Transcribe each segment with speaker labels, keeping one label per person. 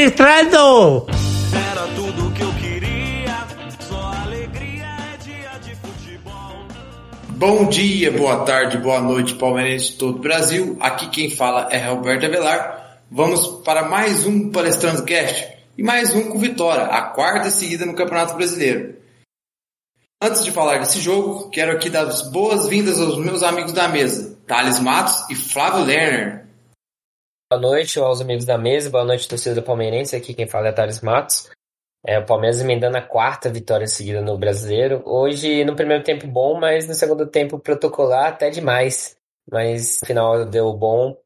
Speaker 1: palestrando!
Speaker 2: Era tudo que eu queria, só alegria é dia de futebol.
Speaker 3: Bom dia, boa tarde, boa noite, palmeirense de todo o Brasil. Aqui quem fala é Roberto Avelar. Vamos para mais um Palestrando Cast e mais um com vitória, a quarta seguida no Campeonato Brasileiro. Antes de falar desse jogo, quero aqui dar as boas-vindas aos meus amigos da mesa, Thales Matos e Flávio Lerner.
Speaker 4: Boa noite aos amigos da mesa, boa noite torcida Palmeirense, aqui quem fala é Thales Matos. É, o Palmeiras emendando a quarta vitória seguida no Brasileiro. Hoje, no primeiro tempo bom, mas no segundo tempo protocolar até demais. Mas final deu bom.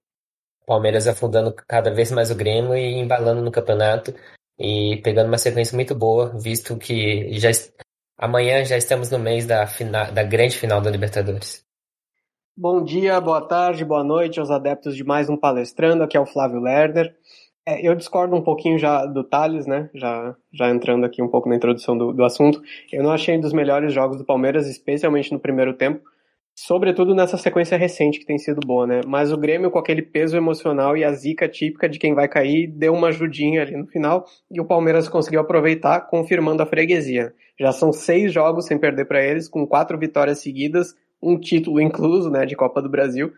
Speaker 4: Palmeiras afundando cada vez mais o Grêmio e embalando no campeonato. E pegando uma sequência muito boa, visto que já amanhã já estamos no mês da, final, da grande final da Libertadores.
Speaker 5: Bom dia, boa tarde, boa noite aos adeptos de mais um palestrando. Aqui é o Flávio Lerner. É, eu discordo um pouquinho já do Thales, né? Já, já entrando aqui um pouco na introdução do, do assunto. Eu não achei um dos melhores jogos do Palmeiras, especialmente no primeiro tempo. Sobretudo nessa sequência recente que tem sido boa, né? Mas o Grêmio, com aquele peso emocional e a zica típica de quem vai cair, deu uma ajudinha ali no final e o Palmeiras conseguiu aproveitar, confirmando a freguesia. Já são seis jogos sem perder para eles, com quatro vitórias seguidas, um título incluso, né, de Copa do Brasil.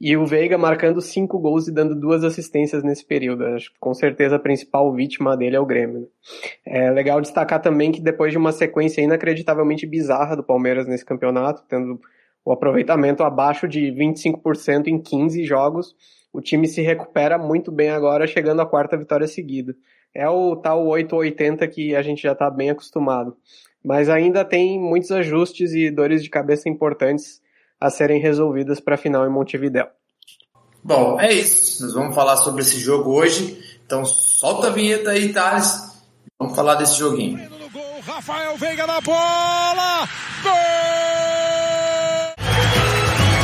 Speaker 5: E o Veiga marcando cinco gols e dando duas assistências nesse período. Acho que com certeza a principal vítima dele é o Grêmio. Né? É legal destacar também que depois de uma sequência inacreditavelmente bizarra do Palmeiras nesse campeonato, tendo o aproveitamento abaixo de 25% em 15 jogos, o time se recupera muito bem agora, chegando à quarta vitória seguida. É o tal 880 que a gente já está bem acostumado. Mas ainda tem muitos ajustes e dores de cabeça importantes a serem resolvidas para a final em Montevidéu.
Speaker 3: Bom, é isso. Nós vamos falar sobre esse jogo hoje. Então solta a vinheta aí, Thales. Vamos falar desse joguinho.
Speaker 6: Rafael Veiga na bola! Gol!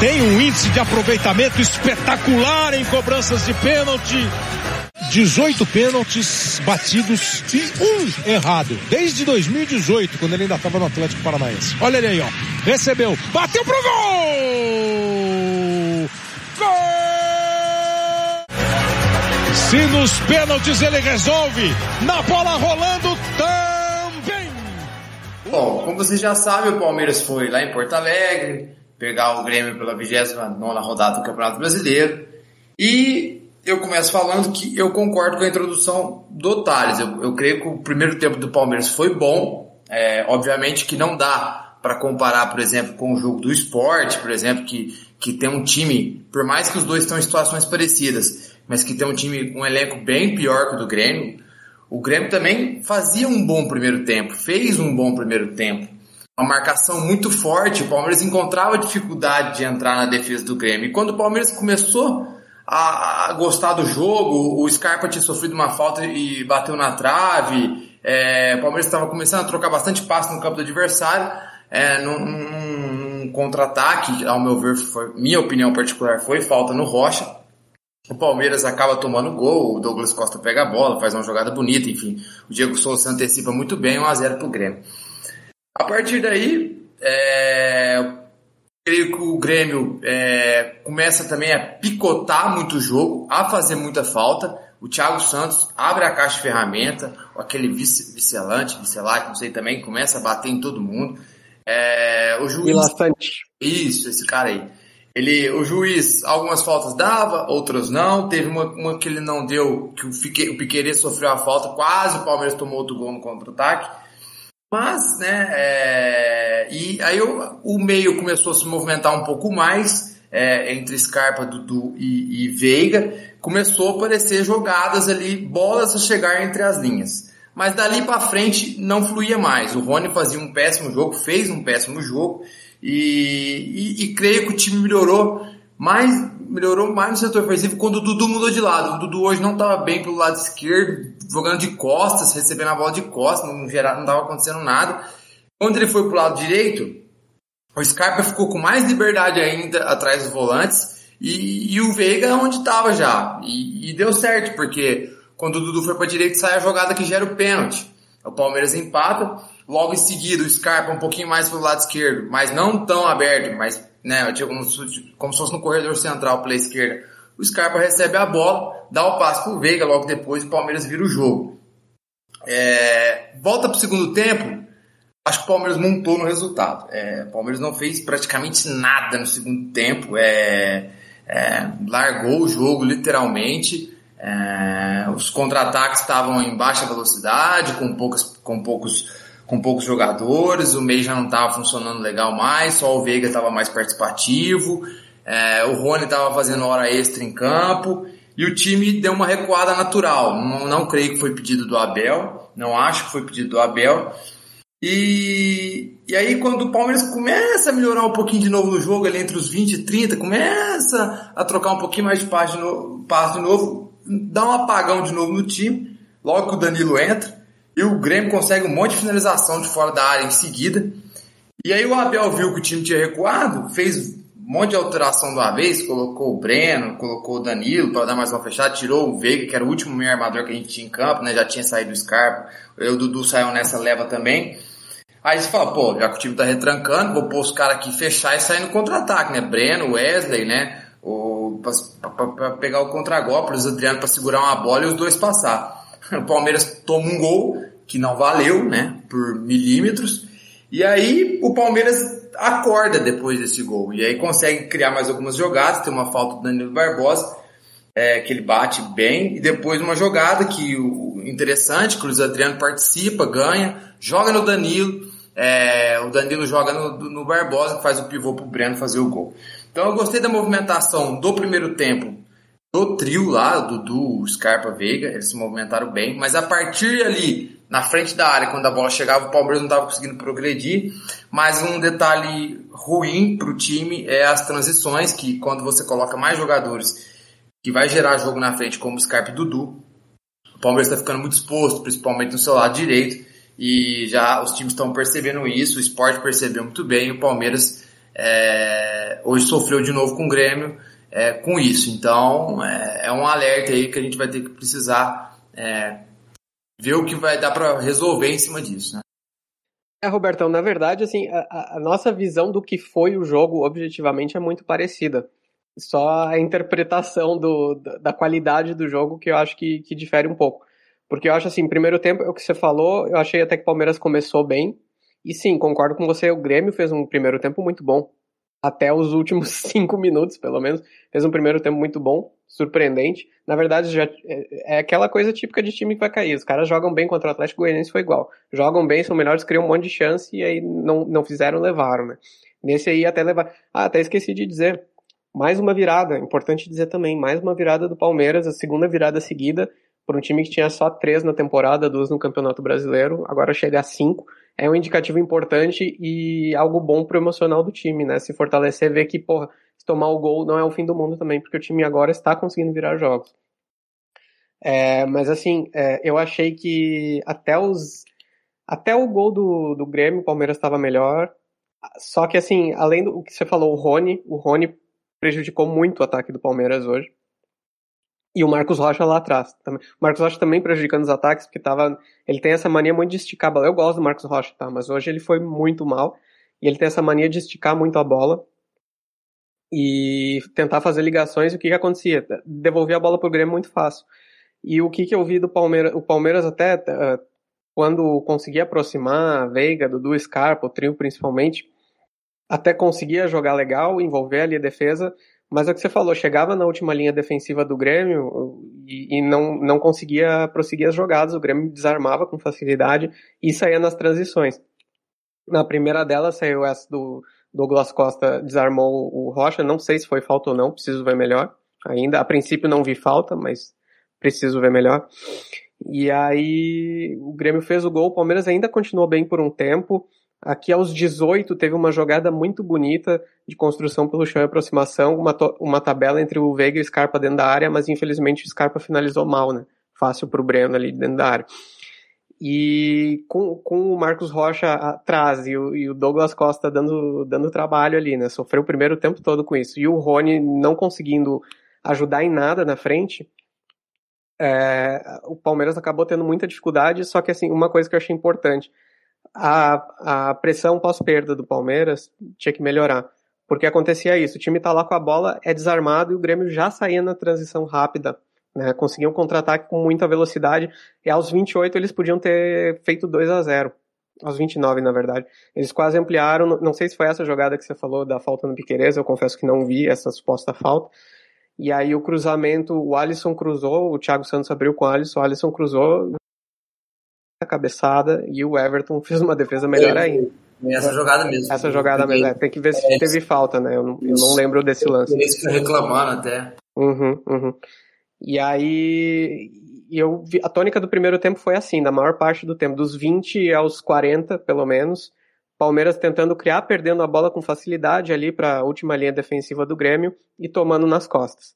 Speaker 6: Tem um índice de aproveitamento espetacular em cobranças de pênalti. 18 pênaltis batidos e um errado. Desde 2018, quando ele ainda estava no Atlético Paranaense. Olha ele aí, ó. Recebeu, bateu pro gol! Gol! Se nos pênaltis ele resolve, na bola rolando também.
Speaker 3: Bom, como você já sabe, o Palmeiras foi lá em Porto Alegre pegar o Grêmio pela 29 rodada do Campeonato Brasileiro. E eu começo falando que eu concordo com a introdução do Thales. Eu, eu creio que o primeiro tempo do Palmeiras foi bom. É, obviamente que não dá para comparar, por exemplo, com o jogo do esporte, por exemplo, que, que tem um time, por mais que os dois estão em situações parecidas, mas que tem um time, um elenco bem pior que o do Grêmio. O Grêmio também fazia um bom primeiro tempo, fez um bom primeiro tempo. Uma marcação muito forte, o Palmeiras encontrava dificuldade de entrar na defesa do Grêmio. E quando o Palmeiras começou a, gostar do jogo. O Scarpa tinha sofrido uma falta e bateu na trave. É, o Palmeiras estava começando a trocar bastante passe no campo do adversário. É, num, num, num contra-ataque, ao meu ver, foi, minha opinião particular foi falta no Rocha. O Palmeiras acaba tomando gol, o Douglas Costa pega a bola, faz uma jogada bonita, enfim. O Diego Souza antecipa muito bem, 1x0 pro Grêmio. A partir daí, é, creio que o Grêmio é, começa também a picotar muito o jogo, a fazer muita falta. O Thiago Santos abre a caixa de ferramenta, aquele vice, vicelante, vicelate, não sei também, começa a bater em todo mundo. É, o juiz. Isso, esse cara aí. Ele, o juiz, algumas faltas dava, outras não. Teve uma, uma que ele não deu, que o, Pique, o Piqueires sofreu a falta, quase o Palmeiras tomou outro gol no contra-ataque. Mas, né, é, e aí o, o, meio começou a se movimentar um pouco mais, é, entre Scarpa, Dudu e, e, Veiga, começou a aparecer jogadas ali, bolas a chegar entre as linhas. Mas dali para frente não fluía mais. O Rony fazia um péssimo jogo, fez um péssimo jogo, e, e, e creio que o time melhorou mais melhorou mais no setor ofensivo quando o Dudu mudou de lado. O Dudu hoje não estava bem pelo lado esquerdo, jogando de costas, recebendo a bola de costas, não estava acontecendo nada. Quando ele foi pro lado direito, o Scarpa ficou com mais liberdade ainda atrás dos volantes e, e o Veiga onde estava já. E, e, deu certo, porque quando o Dudu foi para direita sai a jogada que gera o pênalti. O Palmeiras empata, logo em seguida o Scarpa um pouquinho mais pelo lado esquerdo, mas não tão aberto, mas né, como, como se fosse no corredor central pela esquerda, o Scarpa recebe a bola, dá o passe pro Veiga, logo depois o Palmeiras vira o jogo. É, volta pro segundo tempo, acho que o Palmeiras montou no resultado. É, o Palmeiras não fez praticamente nada no segundo tempo, é, é largou o jogo literalmente. É, os contra-ataques estavam em baixa velocidade, com, poucas, com, poucos, com poucos jogadores, o meio já não estava funcionando legal mais, só o Veiga estava mais participativo, é, o Rony estava fazendo hora extra em campo, e o time deu uma recuada natural. Não, não creio que foi pedido do Abel, não acho que foi pedido do Abel. E, e aí quando o Palmeiras começa a melhorar um pouquinho de novo no jogo, ali entre os 20 e 30, começa a trocar um pouquinho mais de passe de novo, de novo dá um apagão de novo no time, logo que o Danilo entra, e o Grêmio consegue um monte de finalização de fora da área em seguida. E aí o Abel viu que o time tinha recuado, fez um monte de alteração de uma vez, colocou o Breno, colocou o Danilo para dar mais uma fechada, tirou o Veiga, que era o último meio armador que a gente tinha em campo, né? Já tinha saído o Scarpa, o Dudu saiu nessa leva também. Aí você fala, pô, já que o time tá retrancando, vou pôr os caras aqui fechar e sair no contra-ataque, né? Breno, Wesley, né? para pegar o contra-golpe, o Adriano para segurar uma bola e os dois passar. O Palmeiras toma um gol que não valeu, né, por milímetros, e aí o Palmeiras acorda depois desse gol, e aí consegue criar mais algumas jogadas, tem uma falta do Danilo Barbosa, é, que ele bate bem, e depois uma jogada que o interessante, que o Luiz Adriano participa, ganha, joga no Danilo, é, o Danilo joga no, no Barbosa, que faz o pivô pro Breno fazer o gol. Então eu gostei da movimentação do primeiro tempo do trio lá, Dudu, Scarpa, Veiga, eles se movimentaram bem, mas a partir ali, na frente da área, quando a bola chegava, o Palmeiras não estava conseguindo progredir. Mas um detalhe ruim para o time é as transições, que quando você coloca mais jogadores que vai gerar jogo na frente, como Scarpa e Dudu, o Palmeiras está ficando muito exposto, principalmente no seu lado direito, e já os times estão percebendo isso, o esporte percebeu muito bem, o Palmeiras é, hoje sofreu de novo com o Grêmio é, com isso. Então é, é, um alerta aí que a gente vai ter que precisar é, ver o que vai dar para resolver em cima disso. Né?
Speaker 5: É, Robertão, na verdade, assim, a, a, nossa visão do que foi o jogo objetivamente é muito parecida. Só a interpretação do, da qualidade do jogo que eu acho que, que difere um pouco. Porque eu acho assim, primeiro tempo, é o que você falou, eu achei até que o Palmeiras começou bem, e sim, concordo com você, o Grêmio fez um primeiro tempo muito bom. Até os últimos cinco minutos, pelo menos. Fez um primeiro tempo muito bom, surpreendente. Na verdade, já é, é aquela coisa típica de time que vai cair. Os caras jogam bem contra o Atlético Goianiense, foi igual. Jogam bem, são melhores, criam um monte de chance e aí não, não fizeram, levaram, né? Nesse aí até levar. Ah, até esqueci de dizer. Mais uma virada, importante dizer também, mais uma virada do Palmeiras, a segunda virada seguida, por um time que tinha só três na temporada, duas no Campeonato Brasileiro, agora chega a cinco é um indicativo importante e algo bom pro emocional do time, né? Se fortalecer, ver que, porra, se tomar o gol não é o fim do mundo também, porque o time agora está conseguindo virar jogos. É, mas assim, é, eu achei que até os. Até o gol do, do Grêmio, o Palmeiras estava melhor. Só que assim, além do que você falou, o Rony, o Rony prejudicou muito o ataque do Palmeiras hoje. E o Marcos Rocha lá atrás. O Marcos Rocha também prejudicando os ataques, porque tava. Ele tem essa mania muito de esticar a bola. Eu gosto do Marcos Rocha, tá? Mas hoje ele foi muito mal. E ele tem essa mania de esticar muito a bola. E tentar fazer ligações. E o que, que acontecia? Devolver a bola pro Grêmio muito fácil. E o que, que eu vi do Palmeiras? O Palmeiras até. Uh, quando conseguia aproximar a Veiga, Dudu Scarpa, o trio principalmente, até conseguia jogar legal, envolver ali a defesa, mas é o que você falou, chegava na última linha defensiva do Grêmio e, e, não, não conseguia prosseguir as jogadas, o Grêmio desarmava com facilidade e saía nas transições. Na primeira delas saiu essa do Douglas Costa, desarmou o Rocha, não sei se foi falta ou não, preciso ver melhor. Ainda, a princípio não vi falta, mas preciso ver melhor. E aí o Grêmio fez o gol, o Palmeiras ainda continuou bem por um tempo, Aqui aos 18 teve uma jogada muito bonita de construção pelo chão e aproximação, uma, uma tabela entre o Veiga e o Scarpa dentro da área, mas infelizmente o Scarpa finalizou mal, né? Fácil pro Breno ali dentro da área. E com, com o Marcos Rocha atrás e o, e o Douglas Costa dando, dando trabalho ali, né? Sofreu o primeiro tempo todo com isso. E o Rony não conseguindo ajudar em nada na frente, é, o Palmeiras acabou tendo muita dificuldade, só que assim, uma coisa que eu achei importante, a, a pressão pós-perda do Palmeiras tinha que melhorar. porque acontecia isso, o time tá lá com a bola, é desarmado e o Grêmio já saía na transição rápida, né? Conseguiam contra-ataque com muita velocidade e aos 28 eles podiam ter feito 2 a 0 aos 29, na verdade. Eles quase ampliaram, não sei se foi essa jogada que você falou da falta no Piqueires, eu confesso que não vi essa suposta falta. E aí o cruzamento, o Alisson cruzou, o Thiago Santos abriu com o Alisson, o Alisson cruzou cabeçada e o Everton fez uma defesa melhor ainda.
Speaker 3: Essa jogada mesmo.
Speaker 5: Essa jogada mesmo, é, tem que ver se é, teve falta, né? Eu não, eu não lembro desse lance.
Speaker 3: Eles que reclamando até.
Speaker 5: Uhum, uhum. E aí, eu vi, a tônica do primeiro tempo foi assim, da maior parte do tempo, dos 20 aos 40, pelo menos, Palmeiras tentando criar, perdendo a bola com facilidade ali para a última linha defensiva do Grêmio e tomando nas costas.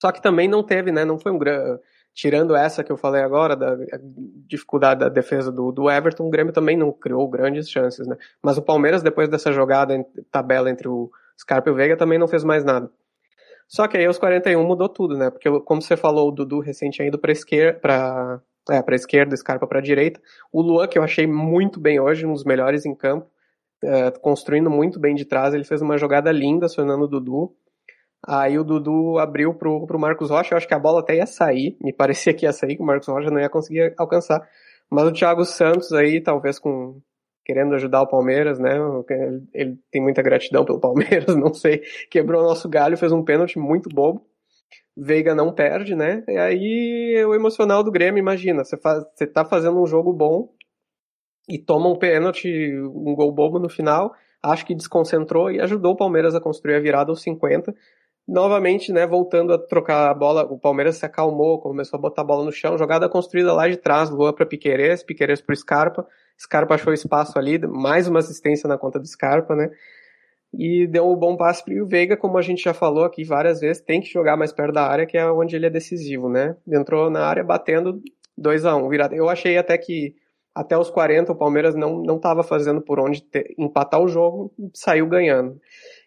Speaker 5: Só que também não teve, né? Não foi um grande tirando essa que eu falei agora, da dificuldade da defesa do, do Everton, o Grêmio também não criou grandes chances, né? Mas o Palmeiras, depois dessa jogada em tabela entre o Scarpa e o Veiga, também não fez mais nada. Só que aí aos 41 mudou tudo, né? Porque, como você falou, o Dudu recente indo para esquerda, para é, para esquerda, Scarpa para direita. O Luan, que eu achei muito bem hoje, um dos melhores em campo, é, construindo muito bem de trás, ele fez uma jogada linda, acionando o Dudu. Aí o Dudu abriu pro, pro Marcos Rocha, eu acho que a bola até ia sair, me parecia que ia sair, que o Marcos Rocha não ia conseguir alcançar. Mas o Thiago Santos aí, talvez com querendo ajudar o Palmeiras, né? Ele, tem muita gratidão pelo Palmeiras, não sei, quebrou o nosso galho, fez um pênalti muito bobo. Veiga não perde, né? E aí o emocional do Grêmio, imagina, você, faz, você tá fazendo um jogo bom e toma um pênalti, um gol bobo no final, acho que desconcentrou e ajudou o Palmeiras a construir a virada aos 50 novamente, né, voltando a trocar a bola, o Palmeiras se acalmou, começou a botar a bola no chão, jogada construída lá de trás, Lua para Piqueires, Piqueires para Scarpa, Scarpa achou espaço ali, mais uma assistência na conta do Scarpa, né, e deu um bom passe para o Veiga, como a gente já falou aqui várias vezes, tem que jogar mais perto da área, que é onde ele é decisivo, né, entrou na área batendo 2 a 1 um, virada. Eu achei até que até os 40 o Palmeiras não não estava fazendo por onde ter, empatar o jogo, saiu ganhando.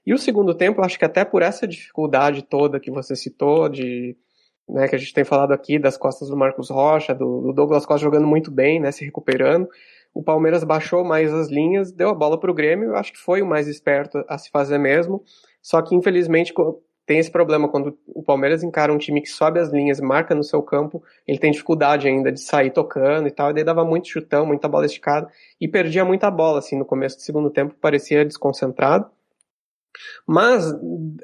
Speaker 5: E o segundo tempo, acho que até por essa dificuldade toda que você citou, de né, que a gente tem falado aqui das costas do Marcos Rocha, do, do, Douglas Costa jogando muito bem, né, se recuperando. O Palmeiras baixou mais as linhas, deu a bola para o Grêmio, acho que foi o mais esperto a se fazer mesmo. Só que infelizmente tem esse problema quando o Palmeiras encara um time que sobe as linhas, marca no seu campo, ele tem dificuldade ainda de sair tocando e tal, e daí dava muito chutão, muita bola esticada e perdia muita bola assim no começo do segundo tempo, parecia desconcentrado. Mas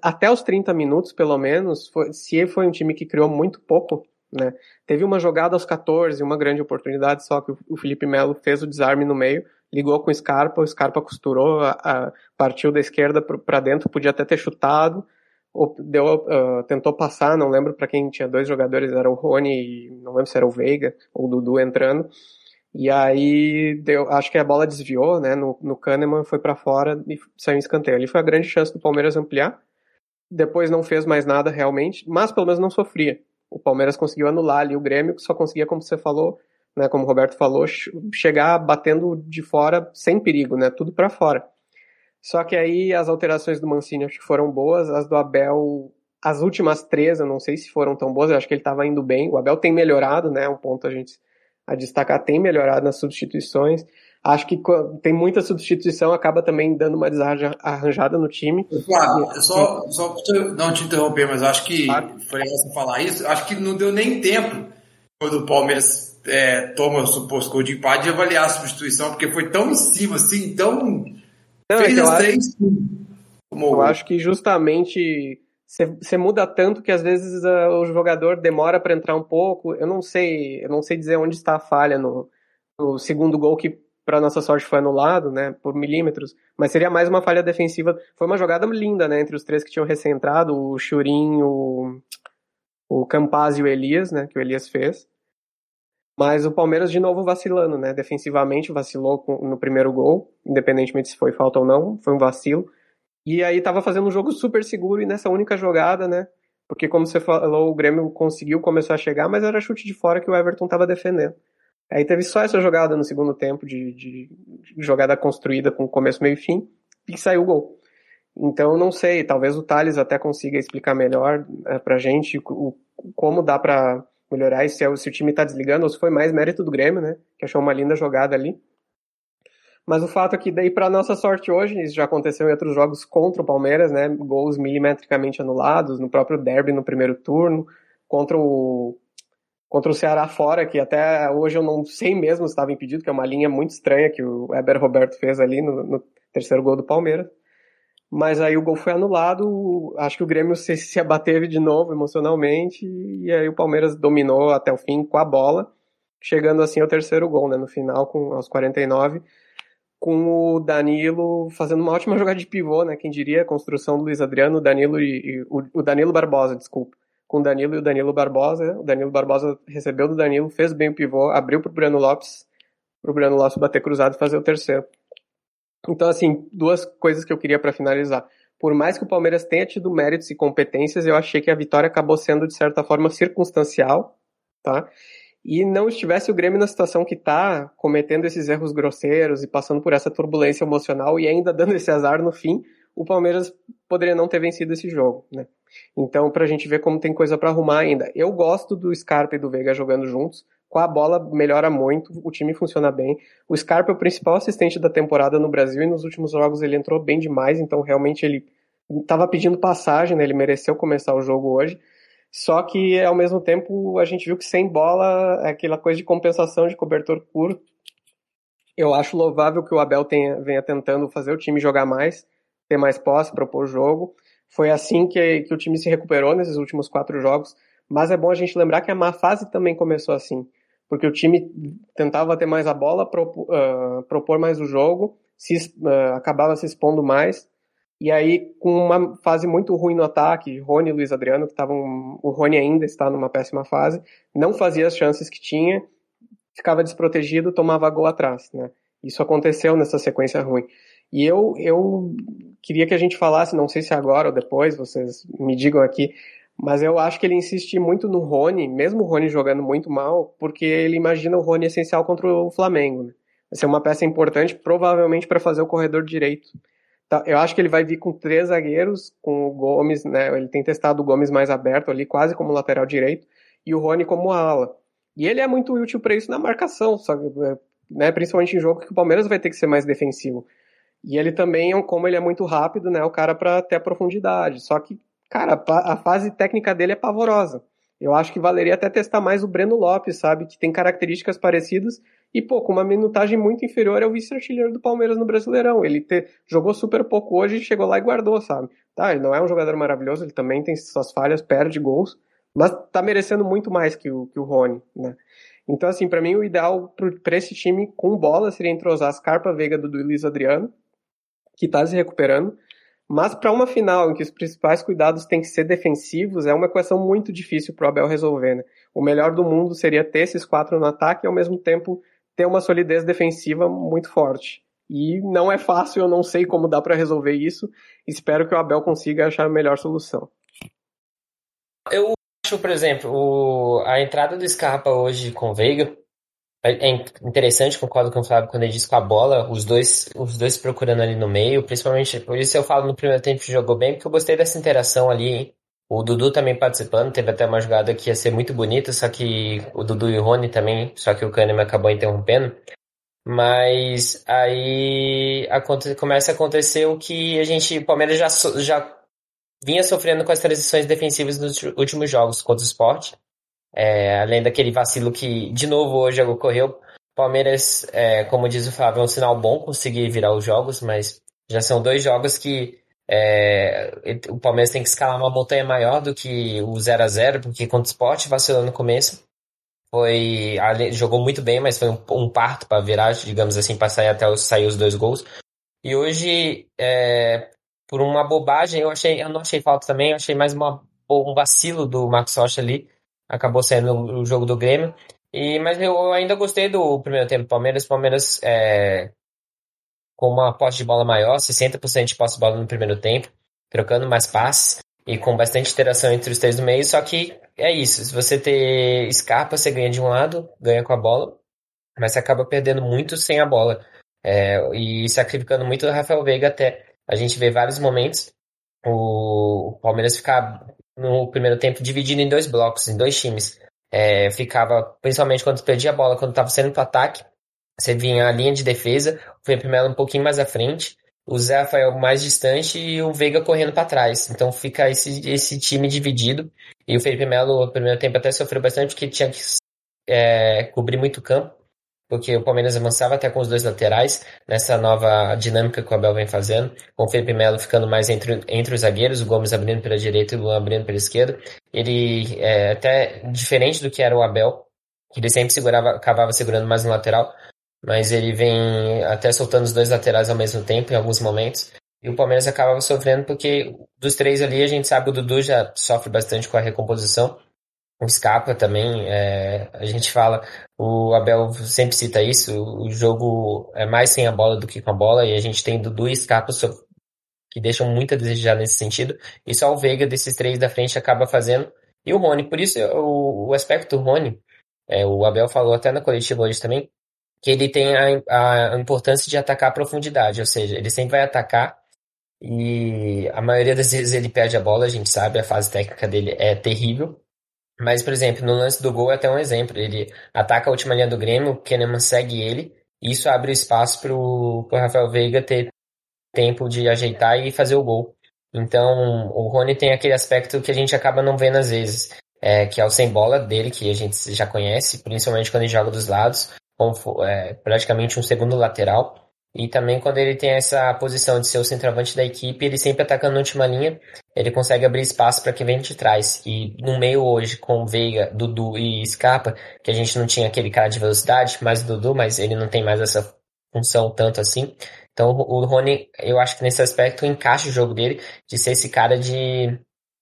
Speaker 5: até os 30 minutos, pelo menos, foi, se foi um time que criou muito pouco, né? Teve uma jogada aos 14, uma grande oportunidade, só que o Felipe Melo fez o desarme no meio, ligou com o Scarpa, o Scarpa costurou, a, a, partiu da esquerda para dentro, podia até ter chutado, deu, uh, tentou passar, não lembro para quem tinha dois jogadores, era o Rony e não lembro se era o Veiga ou o Dudu entrando. E aí, deu, acho que a bola desviou, né, no, no Kahneman, foi para fora e saiu em escanteio. Ali foi a grande chance do Palmeiras ampliar. Depois não fez mais nada realmente, mas pelo menos não sofria. O Palmeiras conseguiu anular ali o Grêmio, que só conseguia, como você falou, né, como o Roberto falou, chegar batendo de fora sem perigo, né, tudo para fora. Só que aí as alterações do Mancini acho que foram boas, as do Abel, as últimas três eu não sei se foram tão boas, eu acho que ele estava indo bem. O Abel tem melhorado, né, um ponto a gente a destacar tem melhorado nas substituições. Acho que tem muita substituição, acaba também dando uma desarranjada no time.
Speaker 3: Claro, só, só não te interromper, mas acho que claro. foi essa falar isso. Acho que não deu nem tempo quando o Palmeiras é, toma o suposto gol de empate de avaliar a substituição, porque foi tão em cima, assim, tão.
Speaker 5: Não, fez é três. Acho. Eu acho que justamente você muda tanto que às vezes uh, o jogador demora para entrar um pouco. Eu não sei, eu não sei dizer onde está a falha no, no segundo gol que para nossa sorte foi anulado, né, por milímetros, mas seria mais uma falha defensiva. Foi uma jogada linda, né, entre os três que tinham recém-entrado, o Churin, o, o Campaz e o Elias, né, que o Elias fez. Mas o Palmeiras de novo vacilando, né, defensivamente vacilou no primeiro gol, independentemente se foi falta ou não, foi um vacilo. E aí tava fazendo um jogo super seguro e nessa única jogada, né? Porque como você falou, o Grêmio conseguiu começar a chegar, mas era chute de fora que o Everton tava defendendo. Aí teve só essa jogada no segundo tempo de, de, de jogada construída com começo, meio e fim e saiu o gol. Então não sei, talvez o Thales até consiga explicar melhor é, pra gente o, como dá pra melhorar isso, se, é, se o time tá desligando ou se foi mais mérito do Grêmio, né? Que achou uma linda jogada ali. Mas o fato é que daí, para nossa sorte hoje, isso já aconteceu em outros jogos contra o Palmeiras, né? Gols milimetricamente anulados, no próprio derby no primeiro turno, contra o contra o Ceará fora, que até hoje eu não sei mesmo se estava impedido, que é uma linha muito estranha que o Eber Roberto fez ali no, no terceiro gol do Palmeiras. Mas aí o gol foi anulado, acho que o Grêmio se, se abateve de novo emocionalmente, e aí o Palmeiras dominou até o fim com a bola, chegando assim ao terceiro gol, né, no final, com, aos 49, com o Danilo fazendo uma ótima jogada de pivô, né, quem diria, a construção do Luiz Adriano, o Danilo e, e o, Danilo Barbosa, desculpa com o Danilo e o Danilo Barbosa. O Danilo Barbosa recebeu do Danilo, fez bem o pivô, abriu para o Breno Lopes, para o Breno Lopes bater cruzado e fazer o terceiro. Então, assim, duas coisas que eu queria para finalizar. Por mais que o Palmeiras tenha tido méritos e competências, eu achei que a vitória acabou sendo, de certa forma, circunstancial, tá? E não estivesse o Grêmio na situação que está, cometendo esses erros grosseiros e passando por essa turbulência emocional e ainda dando esse azar no fim, o Palmeiras poderia não ter vencido esse jogo, né? Então, pra gente ver como tem coisa para arrumar ainda. Eu gosto do Scarpa e do Veiga jogando juntos. Com a bola melhora muito, o time funciona bem. O Scarpa é o principal assistente da temporada no Brasil e nos últimos jogos ele entrou bem demais, então realmente ele estava pedindo passagem, né? Ele mereceu começar o jogo hoje. Só que ao mesmo tempo a gente viu que sem bola aquela coisa de compensação de cobertor curto. Eu acho louvável que o Abel tenha, venha tentando fazer o time jogar mais, ter mais posse, propor o jogo. Foi assim que, que o time se recuperou nesses últimos quatro jogos. Mas é bom a gente lembrar que a má fase também começou assim. Porque o time tentava ter mais a bola, propor, uh, propor mais o jogo, se, uh, acabava se expondo mais. E aí, com uma fase muito ruim no ataque, Rony e Luiz Adriano, que estavam. O Rony ainda está numa péssima fase, não fazia as chances que tinha, ficava desprotegido, tomava gol atrás. Né? Isso aconteceu nessa sequência ruim. E eu, eu queria que a gente falasse, não sei se agora ou depois, vocês me digam aqui, mas eu acho que ele insiste muito no Rony, mesmo o Rony jogando muito mal, porque ele imagina o Rony essencial contra o Flamengo. Né? Vai ser uma peça importante, provavelmente para fazer o corredor direito. Tá, eu acho que ele vai vir com três zagueiros, com o Gomes, né? Ele tem testado o Gomes mais aberto ali, quase como lateral direito, e o Rony como ala. E ele é muito útil para isso na marcação, sabe? Né? principalmente em jogo que o Palmeiras vai ter que ser mais defensivo. E ele também, como ele é muito rápido, né, o cara para ter a profundidade. Só que, cara, a fase técnica dele é pavorosa. Eu acho que valeria até testar mais o Breno Lopes, sabe? Que tem características parecidas e, pô, com uma minutagem muito inferior é o vice-artilheiro do Palmeiras no Brasileirão. Ele te, jogou super pouco hoje chegou lá e guardou, sabe? Tá, ele não é um jogador maravilhoso, ele também tem suas falhas, perde gols, mas tá merecendo muito mais que o, que o Rony, né? Então, assim, para mim o ideal para esse time com bola seria entrosar as Scarpa, Veiga, do Luiz Adriano, que está se recuperando. Mas para uma final em que os principais cuidados têm que ser defensivos, é uma equação muito difícil para o Abel resolver. Né? O melhor do mundo seria ter esses quatro no ataque e ao mesmo tempo ter uma solidez defensiva muito forte. E não é fácil, eu não sei como dá para resolver isso. Espero que o Abel consiga achar a melhor solução.
Speaker 4: Eu acho, por exemplo, o, a entrada do Scarpa hoje com o Veiga é, interessante, concordo com o Flávio quando ele diz com a bola, os dois, os dois procurando ali no meio, principalmente, por isso eu falo no primeiro tempo que jogou bem, porque eu gostei dessa interação ali? O Dudu também participando, teve até uma jogada que ia ser muito bonita, só que o Dudu e o Rony também, só que o Kahneman acabou interrompendo. Mas aí começa a acontecer o que a gente, o Palmeiras já, já vinha sofrendo com as transições defensivas nos últimos jogos contra o Sport. É, além daquele vacilo que, de novo, hoje ocorreu. Palmeiras, é, como diz o Flávio, é um sinal bom conseguir virar os jogos, mas já são dois jogos que é, o Palmeiras tem que escalar uma montanha maior do que o 0 a 0 porque contra o Sport vacilou no começo. Foi, jogou muito bem, mas foi um, um parto para virar, digamos assim, para sair até sair os dois gols. E hoje, é, por uma bobagem, eu achei, eu não achei falta também, eu achei mais uma, um vacilo do Marcos Rocha ali acabou sendo o jogo do Grêmio. E, mas eu ainda gostei do primeiro tempo do Palmeiras. Palmeiras é, com uma posse de bola maior, 60% de posse de bola no primeiro tempo, trocando mais passes e com bastante interação entre os três do meio. Só que é isso, se você ter Scarpa, você ganha de um lado, ganha com a bola, mas você acaba perdendo muito sem a bola. É, e sacrificando muito o Rafael Veiga até. A gente vê vários momentos o Palmeiras ficar no primeiro tempo dividido em dois blocos, em dois times. É, ficava, principalmente quando perdia a bola, quando estava saindo para ataque, você vinha a linha de defesa, o Felipe Melo um pouquinho mais à frente, o Zé Rafael mais distante e o Veiga correndo para trás. Então fica esse, esse time dividido. E o Felipe Melo, no primeiro tempo, até sofreu bastante porque tinha que é, cobrir muito campo, porque o Palmeiras avançava até com os dois laterais, nessa nova dinâmica que o Abel vem fazendo, com o Felipe Melo ficando mais entre, entre os zagueiros, o Gomes abrindo pela direita e o Luan abrindo pela esquerda. Ele, é até diferente do que era o Abel, que ele sempre segurava, acabava segurando mais no lateral, mas ele vem até soltando os dois laterais ao mesmo tempo em alguns momentos. E o Palmeiras acabava sofrendo porque dos três ali a gente sabe o Dudu já sofre bastante com a recomposição. O Scarpa também, é, a gente fala, o Abel sempre cita isso, o jogo é mais sem a bola do que com a bola, e a gente tem Dudu e Scarpa que deixam muito a desejar nesse sentido, e só o Veiga desses três da frente acaba fazendo, e o Rony, por isso o, o aspecto Rony, é, o Abel falou até na coletiva hoje também, que ele tem a, a importância de atacar a profundidade, ou seja, ele sempre vai atacar e a maioria das vezes ele perde a bola, a gente sabe, a fase técnica dele é terrível. Mas, por exemplo, no lance do gol é até um exemplo. Ele ataca a última linha do Grêmio, o Kahneman segue ele, e isso abre espaço para o Rafael Veiga ter tempo de ajeitar e fazer o gol. Então, o Rony tem aquele aspecto que a gente acaba não vendo às vezes, é, que é o sem bola dele, que a gente já conhece, principalmente quando ele joga dos lados, é, praticamente um segundo lateral. E também quando ele tem essa posição de ser o centroavante da equipe, ele sempre atacando na última linha, ele consegue abrir espaço para quem vem de trás. E no meio hoje, com Veiga, Dudu e Scarpa, que a gente não tinha aquele cara de velocidade, mais o Dudu, mas ele não tem mais essa função tanto assim. Então o Rony, eu acho que nesse aspecto encaixa o jogo dele de ser esse cara de,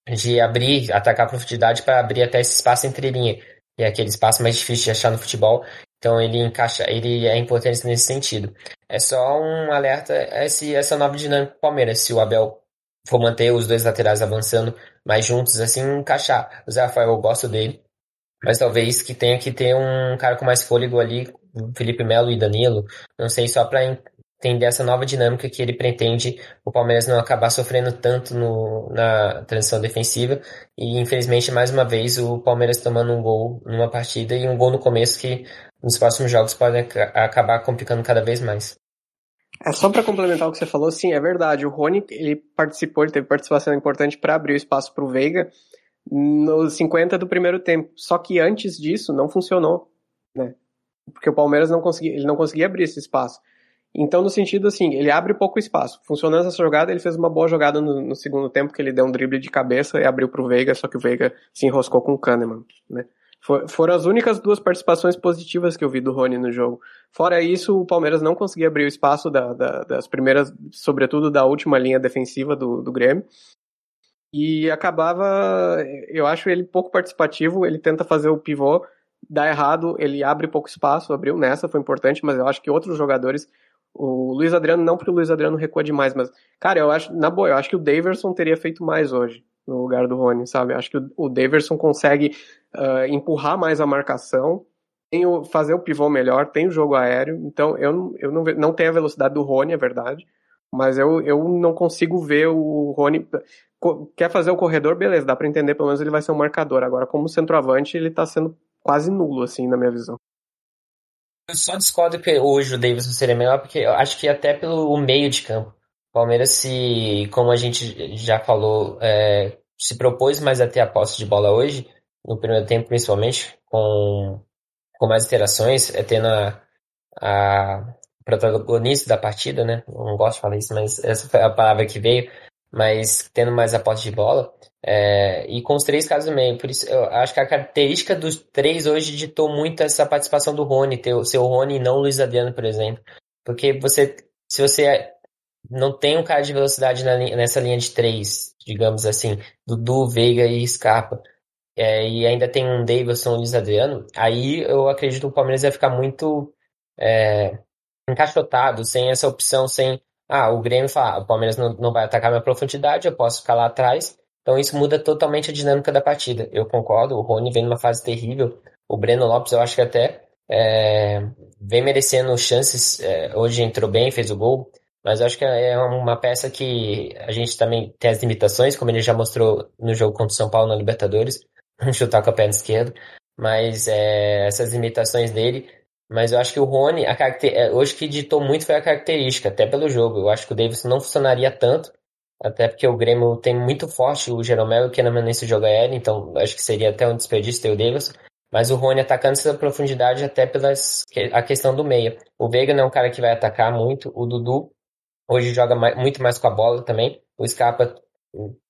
Speaker 4: de abrir, atacar a profundidade para abrir até esse espaço entre linha. E é aquele espaço mais difícil de achar no futebol. Então ele encaixa, ele é importante nesse sentido. É só um alerta esse, essa nova dinâmica do Palmeiras. Se o Abel for manter os dois laterais avançando mais juntos, assim, encaixar. O Zé Rafael, eu gosto dele, mas talvez que tenha que ter um cara com mais fôlego ali, Felipe Melo e Danilo, não sei, só para entender essa nova dinâmica que ele pretende o Palmeiras não acabar sofrendo tanto no, na transição defensiva e infelizmente mais uma vez o Palmeiras tomando um gol numa partida e um gol no começo que nos próximos jogos pode acabar complicando cada vez mais.
Speaker 5: É só para complementar o que você falou, sim, é verdade. O Rony ele participou, ele teve participação importante para abrir o espaço para o Veiga nos 50 do primeiro tempo. Só que antes disso não funcionou, né? Porque o Palmeiras não conseguia, ele não conseguia abrir esse espaço. Então, no sentido assim, ele abre pouco espaço. Funcionando essa jogada, ele fez uma boa jogada no, no segundo tempo, que ele deu um drible de cabeça e abriu pro Veiga, só que o Veiga se enroscou com o Kahneman, né? For, foram as únicas duas participações positivas que eu vi do Rony no jogo. Fora isso, o Palmeiras não conseguia abrir o espaço da, da, das primeiras, sobretudo da última linha defensiva do, do Grêmio. E acabava, eu acho ele pouco participativo, ele tenta fazer o pivô, dá errado, ele abre pouco espaço, abriu nessa, foi importante, mas eu acho que outros jogadores o Luiz Adriano não, porque o Luiz Adriano recua demais, mas, cara, eu acho, na boa, eu acho que o Daverson teria feito mais hoje, no lugar do Rony, sabe? Acho que o, o Daverson consegue uh, empurrar mais a marcação, tem o, fazer o pivô melhor, tem o jogo aéreo, então eu, eu não, não tenho a velocidade do Rony, é verdade, mas eu, eu não consigo ver o Rony. Quer fazer o corredor, beleza, dá para entender, pelo menos ele vai ser um marcador. Agora, como centroavante, ele tá sendo quase nulo, assim, na minha visão.
Speaker 4: Eu só discordo que hoje o Davidson seria melhor, porque eu acho que até pelo meio de campo. O Palmeiras se, como a gente já falou, é, se propôs mais a ter a posse de bola hoje, no primeiro tempo principalmente, com, com mais interações, é tendo a, a protagonista da partida, né? Não gosto de falar isso, mas essa foi a palavra que veio, mas tendo mais a posse de bola. É, e com os três no meio. Por isso, eu acho que a característica dos três hoje ditou muito essa participação do Rony, ter o seu Rony e não o Luiz Adriano, por exemplo. Porque você, se você não tem um cara de velocidade na, nessa linha de três, digamos assim, Dudu, Veiga e Scarpa, é, e ainda tem um Davidson Luiz Adriano, aí eu acredito que o Palmeiras vai ficar muito é, encaixotado, sem essa opção, sem. Ah, o Grêmio fala, ah, o Palmeiras não, não vai atacar minha profundidade, eu posso ficar lá atrás então isso muda totalmente a dinâmica da partida. Eu concordo, o Rony vem numa fase terrível. O Breno Lopes eu acho que até é, vem merecendo chances. É, hoje entrou bem, fez o gol. Mas eu acho que é uma peça que a gente também tem as limitações, como ele já mostrou no jogo contra o São Paulo na Libertadores, chutar com a perna esquerda. Mas é, essas limitações dele. Mas eu acho que o Rony, a caracter... É, hoje que ditou muito foi a característica, até pelo jogo. Eu acho que o Davidson não funcionaria tanto, até porque o Grêmio tem muito forte o Jeromel e o Kenamenense joga ele, então acho que seria até um desperdício ter o Davidson. Mas o Rony atacando essa profundidade até pela a questão do meia. O Veiga não é um cara que vai atacar muito, o Dudu hoje joga mais, muito mais com a bola também, o Scarpa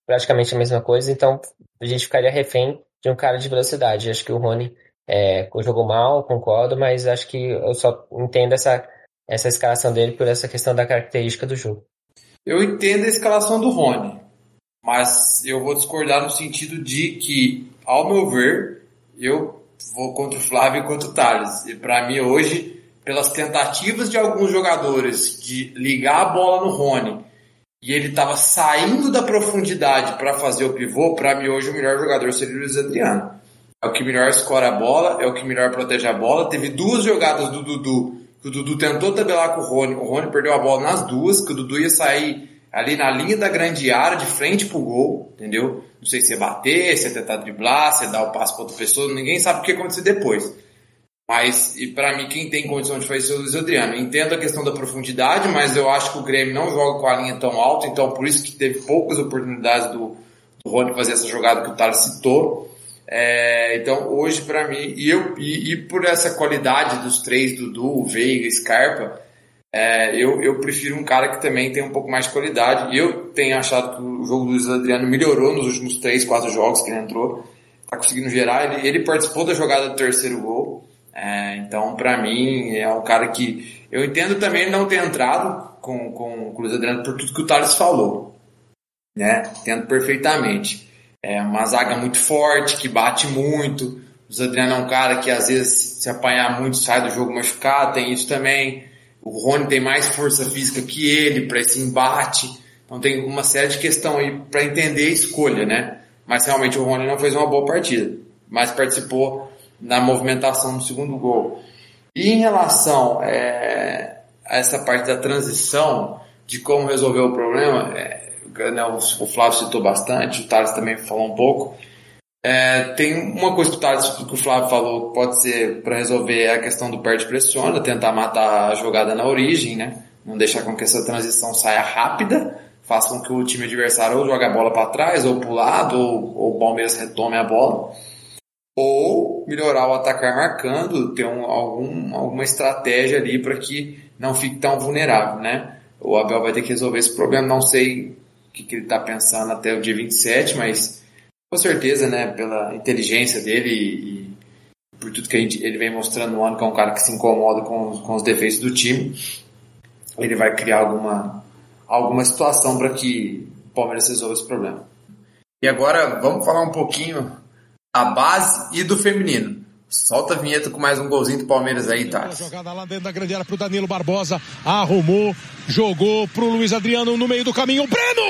Speaker 4: praticamente a mesma coisa, então a gente ficaria refém de um cara de velocidade. Acho que o Rony é, jogou mal, concordo, mas acho que eu só entendo essa, essa escalação dele por essa questão da característica do jogo.
Speaker 3: Eu entendo a escalação do Rony, mas eu vou discordar no sentido de que, ao meu ver, eu vou contra o Flávio e contra o Thales. E para mim hoje, pelas tentativas de alguns jogadores de ligar a bola no Rony e ele estava saindo da profundidade para fazer o pivô, para mim hoje o melhor jogador seria o Luiz Adriano. É o que melhor escora a bola, é o que melhor protege a bola. Teve duas jogadas do Dudu, que o Dudu tentou tabelar com o Rony, o Rony perdeu a bola nas duas, que o Dudu ia sair ali na linha da grande área, de frente pro gol, entendeu? Não sei se ia bater, se ia tentar driblar, se ia dar o passo para outra pessoa, ninguém sabe o que ia acontecer depois. Mas, e para mim, quem tem condição de fazer isso é o Luiz Adriano. Entendo a questão da profundidade, mas eu acho que o Grêmio não joga com a linha tão alta, então por isso que teve poucas oportunidades do, do Rony fazer essa jogada que o Thales citou. É, então, hoje, para mim, e, eu, e, e, por essa qualidade dos três, Dudu, Veiga, Scarpa, é, eu, eu prefiro um cara que também tem um pouco mais de qualidade. Eu tenho achado que o jogo do Luiz Adriano melhorou nos últimos três, quatro jogos que ele entrou. Tá conseguindo gerar. Ele, ele participou da jogada do terceiro gol. É, então, para mim, é um cara que eu entendo também não ter entrado com, com, com o Luiz Adriano por tudo que o Thales falou. Né? Entendo perfeitamente. É uma zaga muito forte, que bate muito. O Adriano é um cara que às vezes se apanhar muito sai do jogo machucado, tem isso também. O Rony tem mais força física que ele para esse embate. Então tem uma série de questões aí para entender a escolha, né? Mas realmente o Rony não fez uma boa partida, mas participou na movimentação do segundo gol. E em relação é, a essa parte da transição, de como resolver o problema, é, né, o Flávio citou bastante, o Thales também falou um pouco. É, tem uma coisa que o, Thales, que o Flávio falou que pode ser para resolver é a questão do perde pressiona, tentar matar a jogada na origem, né? Não deixar com que essa transição saia rápida, faça com que o time adversário ou jogue a bola para trás, ou para o lado, ou, ou o Palmeiras retome a bola ou melhorar o atacar marcando, ter um, algum, alguma estratégia ali para que não fique tão vulnerável, né? O Abel vai ter que resolver esse problema, não sei que, que ele está pensando até o dia 27, mas com certeza, né, pela inteligência dele e, e por tudo que gente, ele vem mostrando no ano, que é um cara que se incomoda com, com os defeitos do time, ele vai criar alguma, alguma situação para que o Palmeiras resolva esse problema. E agora vamos falar um pouquinho a base e do feminino. Solta a vinheta com mais um golzinho do Palmeiras aí, tá?
Speaker 6: Jogada lá dentro da grande área pro Danilo Barbosa. Arrumou, jogou pro Luiz Adriano no meio do caminho. Breno!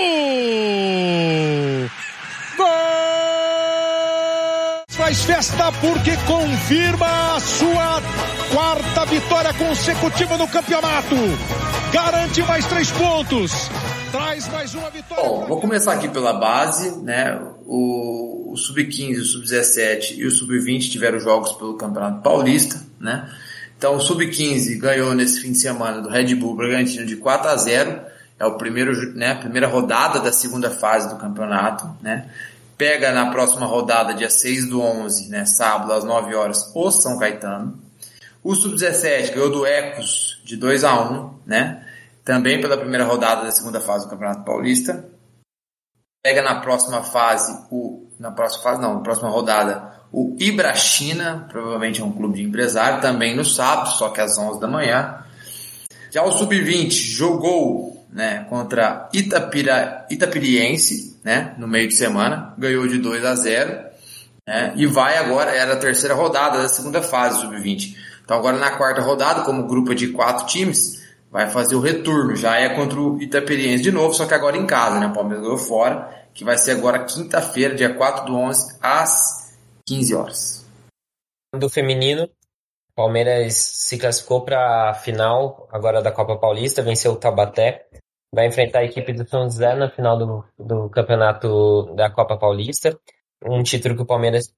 Speaker 6: Gol! Faz festa porque confirma a sua quarta vitória consecutiva no campeonato. Garante mais três pontos. Traz mais uma vitória.
Speaker 3: Bom, vou começar aqui pela base, né? O o Sub-15, o Sub-17 e o Sub-20 tiveram jogos pelo Campeonato Paulista, né? Então o Sub-15 ganhou nesse fim de semana do Red Bull Bragantino de 4 a 0. É o primeiro, né, a primeira rodada da segunda fase do campeonato, né? Pega na próxima rodada, dia 6 do 11, né, sábado às 9 horas, o São Caetano. O Sub-17 ganhou do Ecos de 2 a 1, né? Também pela primeira rodada da segunda fase do Campeonato Paulista. Pega na próxima fase o na próxima fase, não, na próxima rodada, o Ibrachina, provavelmente é um clube de empresário, também no sábado, só que às 11 da manhã. Já o Sub-20 jogou né, contra Itapira, Itapiriense, né, no meio de semana, ganhou de 2 a 0 né, e vai agora, era a terceira rodada da segunda fase Sub-20. Então agora na quarta rodada, como grupo de quatro times, vai fazer o retorno, já é contra o Itapiriense de novo, só que agora em casa, né, o Palmeiras ganhou fora, que vai ser agora quinta-feira, dia 4 do 11, às 15 horas.
Speaker 4: Do feminino, Palmeiras se classificou para a final agora da Copa Paulista, venceu o Tabaté, vai enfrentar a equipe do São José na final do, do campeonato da Copa Paulista, um título que o Palmeiras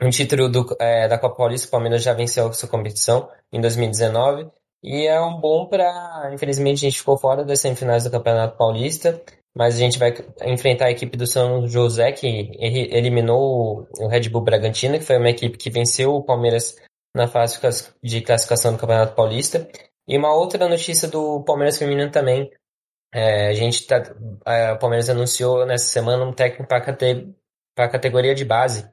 Speaker 4: um título do, é, da Copa Paulista, o Palmeiras já venceu sua competição em 2019. E é um bom para. Infelizmente, a gente ficou fora das semifinais do Campeonato Paulista, mas a gente vai enfrentar a equipe do São José, que eliminou o Red Bull Bragantino, que foi uma equipe que venceu o Palmeiras na fase de classificação do Campeonato Paulista. E uma outra notícia do Palmeiras Feminino também. É, a gente tá, a, o Palmeiras anunciou nessa semana um técnico para a categoria de base.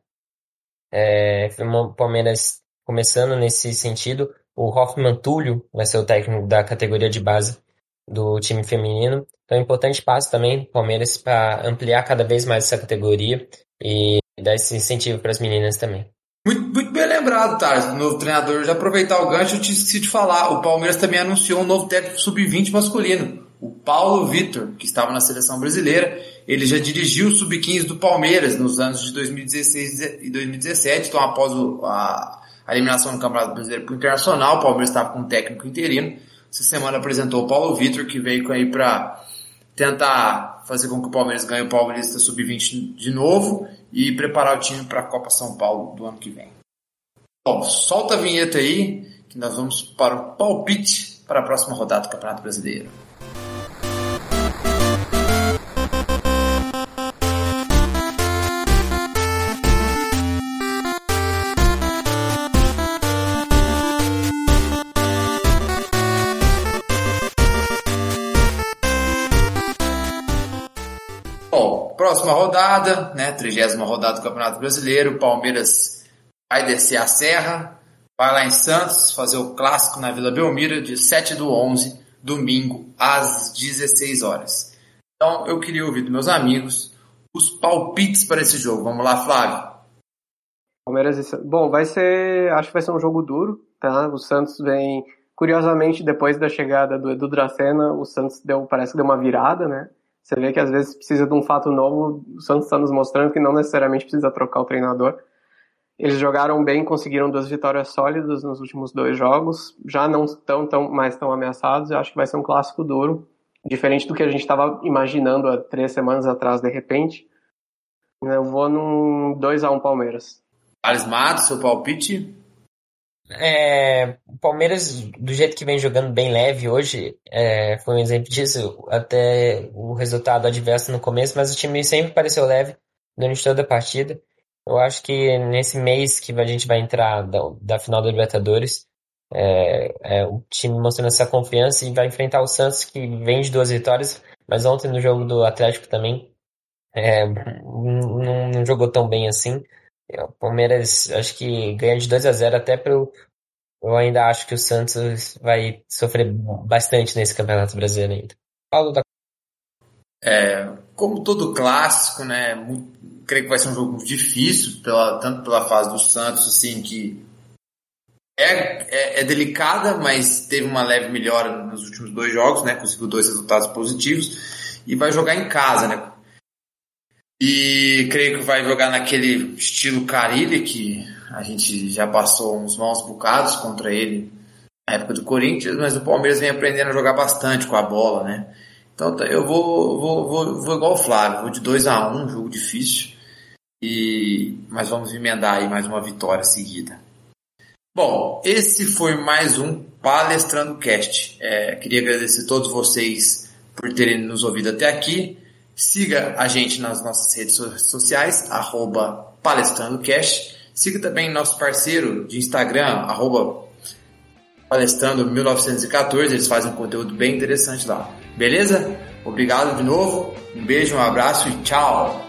Speaker 4: É, o Palmeiras começando nesse sentido. O Hoffman Túlio vai ser o técnico da categoria de base do time feminino. Então, é um importante passo também Palmeiras para ampliar cada vez mais essa categoria e dar esse incentivo para as meninas também.
Speaker 3: Muito, muito bem lembrado, Thales, o novo treinador. Já aproveitar o gancho, eu te esqueci de falar. O Palmeiras também anunciou um novo técnico sub-20 masculino, o Paulo Vitor, que estava na seleção brasileira. Ele já dirigiu o sub-15 do Palmeiras nos anos de 2016 e 2017. Então, após a, a eliminação do Campeonato Brasileiro para o Internacional, o Palmeiras estava com um técnico interino. Essa semana apresentou o Paulo Vitor, que veio aí para tentar fazer com que o Palmeiras ganhe o Paulista Sub-20 de novo e preparar o time para a Copa São Paulo do ano que vem. Bom, solta a vinheta aí, que nós vamos para o palpite para a próxima rodada do Campeonato Brasileiro. Próxima rodada, né, trigésima rodada do Campeonato Brasileiro, Palmeiras vai descer a serra, vai lá em Santos fazer o clássico na Vila Belmiro de 7 do 11, domingo, às 16 horas. Então eu queria ouvir dos meus amigos os palpites para esse jogo. Vamos lá, Flávio.
Speaker 5: Palmeiras e Bom, vai ser, acho que vai ser um jogo duro, tá? O Santos vem, curiosamente, depois da chegada do Edu Dracena, o Santos deu, parece que deu uma virada, né? Você vê que às vezes precisa de um fato novo. O Santos está nos mostrando que não necessariamente precisa trocar o treinador. Eles jogaram bem, conseguiram duas vitórias sólidas nos últimos dois jogos. Já não estão tão, mais tão ameaçados. Eu acho que vai ser um clássico duro, diferente do que a gente estava imaginando há três semanas atrás, de repente. Eu vou num 2 a 1 Palmeiras.
Speaker 3: Thales Matos, seu palpite?
Speaker 4: É, o Palmeiras, do jeito que vem jogando bem leve hoje, é, foi um exemplo disso. Até o resultado adverso no começo, mas o time sempre pareceu leve durante toda a partida. Eu acho que nesse mês que a gente vai entrar da, da final da Libertadores, é, é, o time mostrando essa confiança e vai enfrentar o Santos, que vem de duas vitórias, mas ontem no jogo do Atlético também é, não, não jogou tão bem assim. O Palmeiras acho que ganha de 2 a 0 até pro. Eu ainda acho que o Santos vai sofrer bastante nesse Campeonato Brasileiro ainda. Paulo da
Speaker 3: é, como todo clássico, né? Creio que vai ser um jogo difícil, pela, tanto pela fase do Santos, assim, que é, é, é, delicada, mas teve uma leve melhora nos últimos dois jogos, né? Conseguiu dois resultados positivos e vai jogar em casa, né? E creio que vai jogar naquele estilo Carilli, que a gente já passou uns maus bocados contra ele na época do Corinthians, mas o Palmeiras vem aprendendo a jogar bastante com a bola, né? Então tá, eu vou, vou, vou, vou igual o Flávio, vou de 2 a 1 um, jogo difícil. E, mas vamos emendar aí mais uma vitória seguida. Bom, esse foi mais um Palestrando Cast. É, queria agradecer a todos vocês por terem nos ouvido até aqui. Siga a gente nas nossas redes sociais, arroba palestrandocast. Siga também nosso parceiro de Instagram, arroba palestrando1914. Eles fazem um conteúdo bem interessante lá. Beleza? Obrigado de novo. Um beijo, um abraço e tchau!